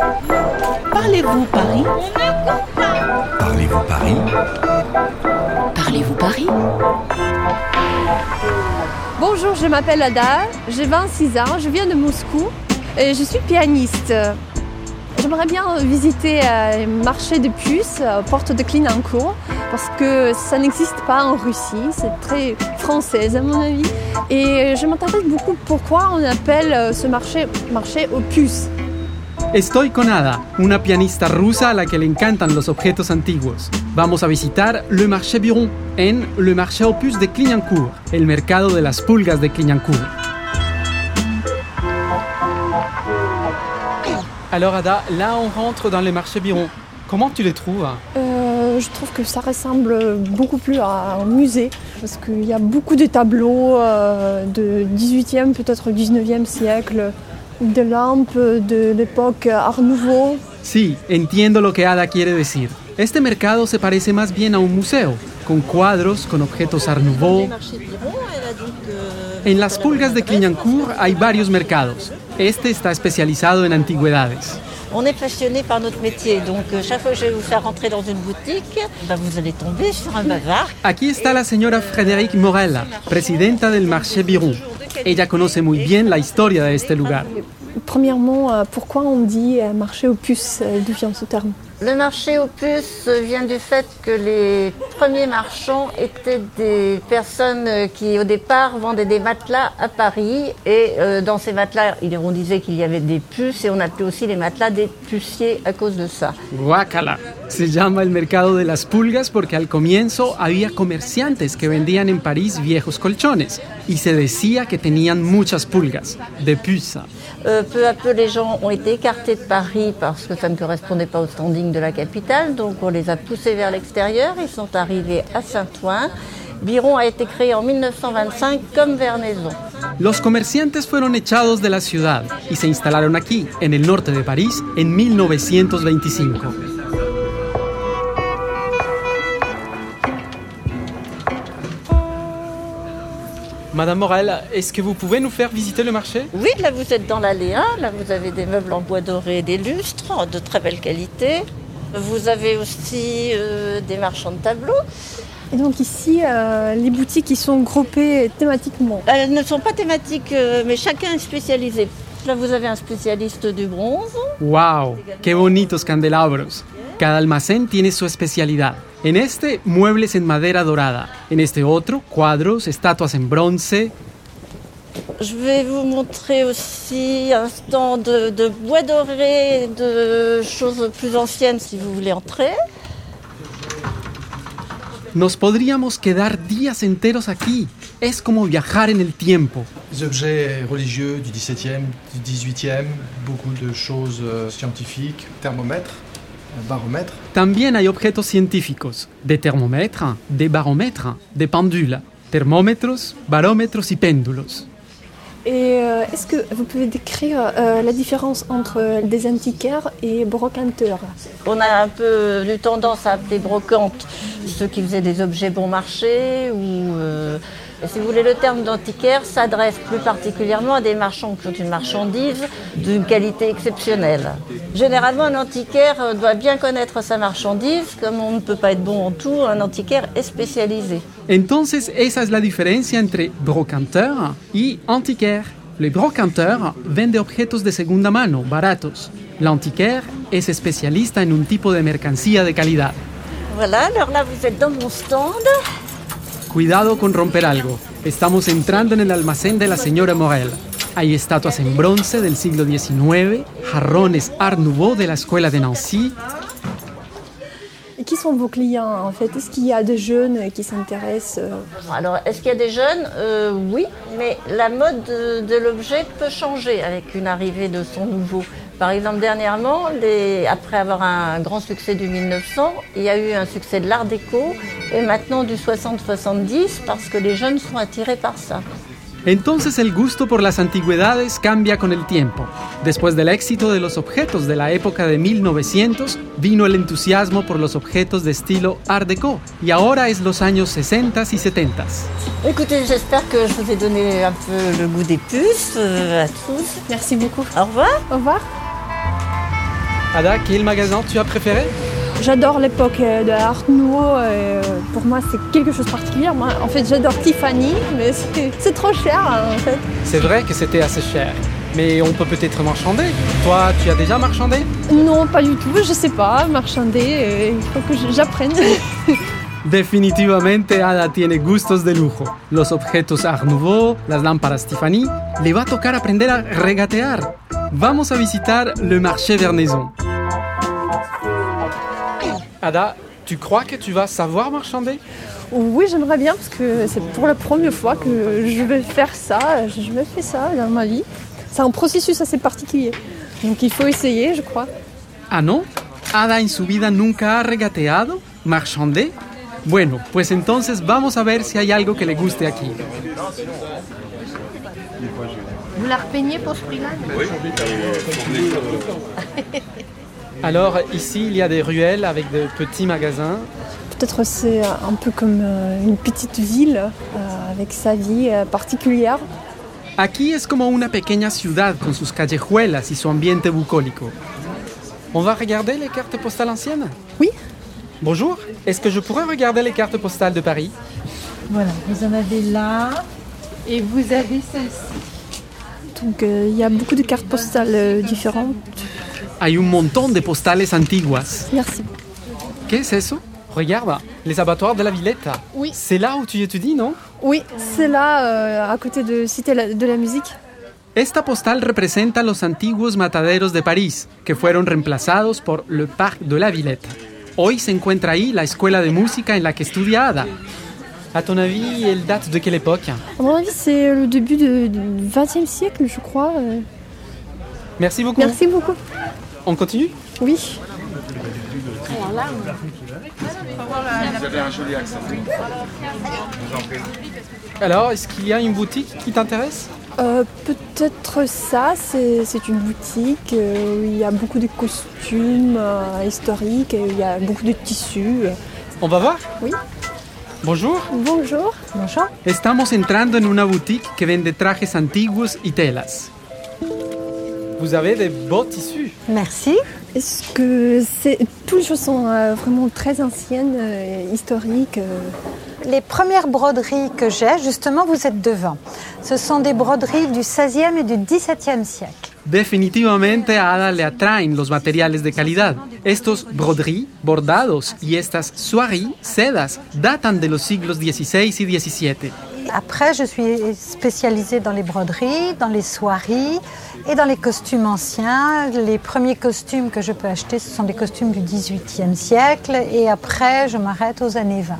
Parlez-vous Paris? Parlez-vous Paris? Parlez-vous Paris? Bonjour, je m'appelle Ada, j'ai 26 ans, je viens de Moscou et je suis pianiste. J'aimerais bien visiter euh, le marché de puces, euh, porte de Clignancourt, parce que ça n'existe pas en Russie, c'est très française à mon avis. Et je m'intéresse beaucoup pourquoi on appelle euh, ce marché marché aux puces. Estoy con Ada, una pianista rusa a la que le encantan los objetos antiguos. Vamos a visitar Le Marché Biron en Le Marché Opus de Clignancourt, el mercado de las pulgas de Clignancourt. Alors Ada, là on rentre dans le marché Biron. Comment tu les trouves? Euh, je trouve que ça ressemble beaucoup plus à un musée, parce qu'il y a beaucoup de tableaux euh, de 18e, peut-être 19e siècle, de lampes de l'époque Art Nouveau. Sí, entiendo lo que Ada quiere decir. Este mercado se parece más bien a un museo, con cuadros, con objetos Art Nouveau. En las pulgas de Clignancourt hay varios mercados. Este está especializado en antigüedades. On est passionné par notre métier, donc euh, chaque fois que je vais vous faire rentrer dans une boutique, ben, vous allez tomber sur un bavard. Aquí está la señora Frédéric Morella, presidenta del Marché Biron. Ella conoce muy bien la historia de este lugar. Premièrement, euh, pourquoi on dit euh, marché aux puces euh, D'où vient ce terme? Le marché aux puces vient du fait que les premiers marchands étaient des personnes qui au départ vendaient des matelas à Paris et euh, dans ces matelas, on disait qu'il y avait des puces et on appelait aussi les matelas des puciers à cause de ça. Guácala. Se llama el mercado de las pulgas porque al comienzo había comerciantes que vendían en París viejos colchones y se decía que tenían muchas pulgas, de puces. Euh, peu à peu, les gens ont été écartés de Paris parce que ça ne correspondait pas au standing de la capitale. Donc, on les a poussés vers l'extérieur. Ils sont arrivés à Saint-Ouen. Biron a été créé en 1925 comme Vernaison. Los comerciantes fueron echados de la ciudad y se instalaron aquí, en el norte de París, en 1925. Madame Morel, est-ce que vous pouvez nous faire visiter le marché? Oui, là, vous êtes dans l'allée 1. Là, vous avez des meubles en bois doré, des lustres de très belle qualité. Vous avez aussi euh, des marchands de tableaux. Et donc ici, euh, les boutiques ils sont groupées thématiquement. Elles ne sont pas thématiques, euh, mais chacun est spécialisé. Là, vous avez un spécialiste du bronze. ¡Wow! ¡Qué bonitos candelabros! Cada almacén tiene su especialidad. En este, muebles en madera dorada. En este otro, cuadros, estatuas en bronce. Je vais vous montrer aussi un stand de, de bois doré, de choses plus anciennes si vous voulez entrer. Nos podríamos quedar días enteros aquí. Es como viajar en el tiempo. Des objets religieux du XVIIe, du XVIIIe, beaucoup de choses euh, scientifiques, thermomètres, euh, baromètres. También hay objetos científicos, de termómetro, de barómetro, de pendula, termómetros, barómetros y péndulos. Et euh, est-ce que vous pouvez décrire euh, la différence entre des antiquaires et brocanteurs? On a un peu eu tendance à appeler brocante ceux qui faisaient des objets bon marché ou euh, et si vous voulez le terme d'antiquaire s'adresse plus particulièrement à des marchands qui ont une marchandise d'une qualité exceptionnelle. Généralement un antiquaire euh, doit bien connaître sa marchandise, comme on ne peut pas être bon en tout, un antiquaire est spécialisé. Entonces, esa es la diferencia entre brocanteur y antiquaire. Le brocanteur vende objetos de segunda mano, baratos. L'antiquaire es especialista en un tipo de mercancía de calidad. Voilà, alors là vous êtes dans mon stand. Cuidado con romper algo. Estamos entrando en el almacén de la señora Morel. Hay estatuas en bronce del siglo XIX, jarrones Art Nouveau de la escuela de Nancy. Et qui sont vos clients en fait? Est-ce qu'il y a des jeunes qui s'intéressent euh, Alors, est-ce qu'il y a des jeunes? Euh, Oui, mais la mode de, de l'objet peut changer avec une arrivée de son nouveau. Par exemple, dernièrement, les- après avoir un grand succès du 1900, il y a eu un succès de l'art déco et maintenant du 60-70 parce que les jeunes sont attirés par ça. Entonces el gusto por las antigüedades cambia con el tiempo. Después del éxito de los objetos de la época de 1900, vino el entusiasmo por los objetos de estilo Art Deco, y ahora es los años 60 y 70. Écoutez, j'espère que je vous ai donné un peu le goût des puces euh, à tous. Merci beaucoup. Au revoir. Au revoir. Ada, quel magasin tu as préféré? J'adore l'époque euh, de Art Nouveau. euh, pour moi, c'est quelque chose de particulier. Moi, en fait, j'adore Tiffany, mais c'est trop cher, hein, en fait. C'est vrai que c'était assez cher, mais on peut peut-être marchander. Toi, tu as déjà marchandé? Non, pas du tout. Je sais pas, marchander. euh, il faut que j'apprenne. Definitivamente Ada tiene gustos de lujo. Los objetos Art Nouveau, las lámparas Tiffany. Le va a tocar aprender a regatear. Vamos a visitar le marché Vernaison. Ada, tu crois que tu vas savoir marchander? Oui, j'aimerais bien parce que c'est pour la première fois que je vais faire ça. Je je vais faire ça dans ma vie. C'est un processus assez particulier. Donc il faut essayer, je crois. Ah, ¿no? Ada en su vida nunca ha regateado, marchandé? Bueno, pues entonces vamos a ver si hay algo que le guste aquí. Vous la repeignez pour ce prix-là Alors ici, il y a des ruelles avec de petits magasins. Peut-être c'est un peu comme euh, une petite ville euh, avec sa vie euh, particulière. Aquí es como una pequeña ciudad con sus callejuelas y su ambiente bucólico. On va regarder les cartes postales anciennes? Oui. Bonjour, est-ce que je pourrais regarder les cartes postales de Paris? Voilà, vous en avez là et vous avez celle-ci. Donc euh, il y a beaucoup de cartes postales euh, différentes. Hay un montón de postales antiguas. Merci. ¿Qué es eso? Regarde, les abattoirs de la Villetta. Oui. C'est là où tu étudies, non Oui, c'est là, euh, à côté de Cité de la musique. Esta postal representa los antiguos mataderos de París, que fueron reemplazados por le Parc de la Villette. Hoy se encuentra ahí la escuela de música en la que estudia Ada. A ton avis, elle date de quelle époque À mon avis, c'est le début du XXe siècle, je crois. euh. Merci beaucoup. Merci beaucoup. On continue Oui. Alors, est-ce qu'il y a une boutique qui t'intéresse? Euh, Peut-être ça, c'est une boutique euh, où il y a beaucoup de costumes historiques, et il y a beaucoup de tissus. On va voir? Oui. Bonjour. Bonjour. Bonjour. Estamos entrando en una boutique que vende trajes antiguos y telas. Vous avez des beaux tissus. Merci. Est-ce que c'est toutes les choses sont euh, vraiment très anciennes, euh, historiques euh. Les premières broderies que j'ai, justement, vous êtes devant. Ce sont des broderies du 16e et du 17e siècle. Definitivamente a Ada le atraen los materiales de calidad. Estos broderies, bordados y estas soieries, sedas, datan de los siglos XVI y XVII. Après, je suis spécialisée dans les broderies, dans les soieries et dans les costumes anciens. Les premiers costumes que je peux acheter, ce sont des costumes du 18e siècle. Et après, je m'arrête aux années 20.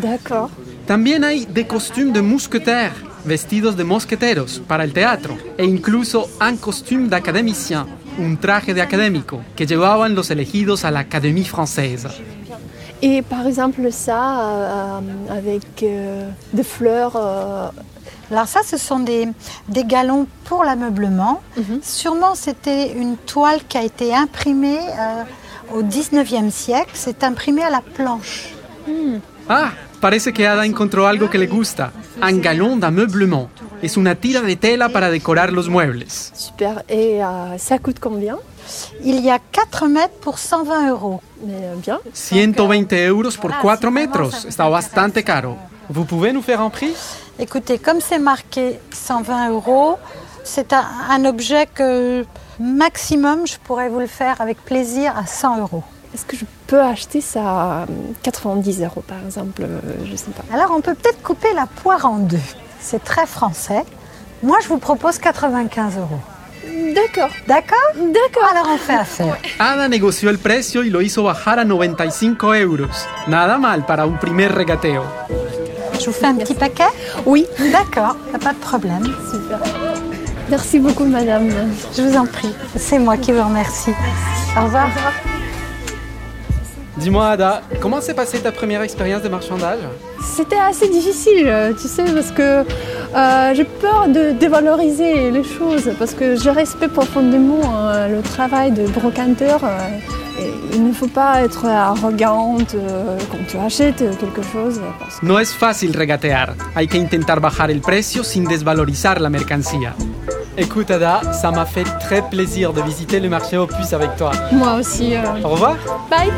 D'accord. También hay de costume de mousquetaires, vestidos de mosqueteros para el teatro, e incluso un costume d'académicien, un traje de académico que llevaban los elegidos a la Académie française. Et par exemple ça, euh, avec euh, des fleurs. euh, Alors ça, ce sont des, des galons pour l'ameublement. Mhm. Sûrement, c'était une toile qui a été imprimée euh, au 19e siècle. C'est imprimé à la planche. Ah, parece que Ada encontró algo que le gusta. Un galón d'ameublement. Es una tira de tela para decorar los muebles. super. Et euh, ça coûte combien? Il y a 4 mètres pour 120 euros. Mais euh, bien. 120 euros por Ah, 4 sí, metros. vamos a- Está bastante caro. Vous pouvez nous faire un prix? Écoutez, comme c'est marqué 120 euros, c'est un, un objet que maximum, je pourrais vous le faire avec plaisir à 100 euros. Est-ce que je peux acheter ça à euh, 90 euros par exemple euh, Je sais pas. Alors on peut peut-être couper la poire en deux. C'est très français. Moi, je vous propose 95 euros. D'accord. D'accord D'accord. Alors on fait affaire. Ada negoció el precio y lo hizo bajar a 95 euros. Nada mal para un primer regateo. Je vous fais un petit paquet Oui. D'accord, pas de problème. Super. Merci beaucoup, madame. Je vous en prie. C'est moi qui vous remercie. Au revoir. Dis-moi, Ada, comment s'est passée ta première expérience de marchandage? C'était assez difficile, euh, tu sais, parce que euh, j'ai peur de dévaloriser les choses, parce que je respecte profondément euh, le travail de brocanteur. euh, et il ne faut pas être arrogante euh, quand tu achètes quelque chose. Parce que No es fácil regatear. Hay que intentar bajar el precio sin desvalorizar la mercancía. Écoute Ada, ça m'a fait très plaisir de visiter le marché aux puces avec toi. Moi aussi. euh. Au revoir Bye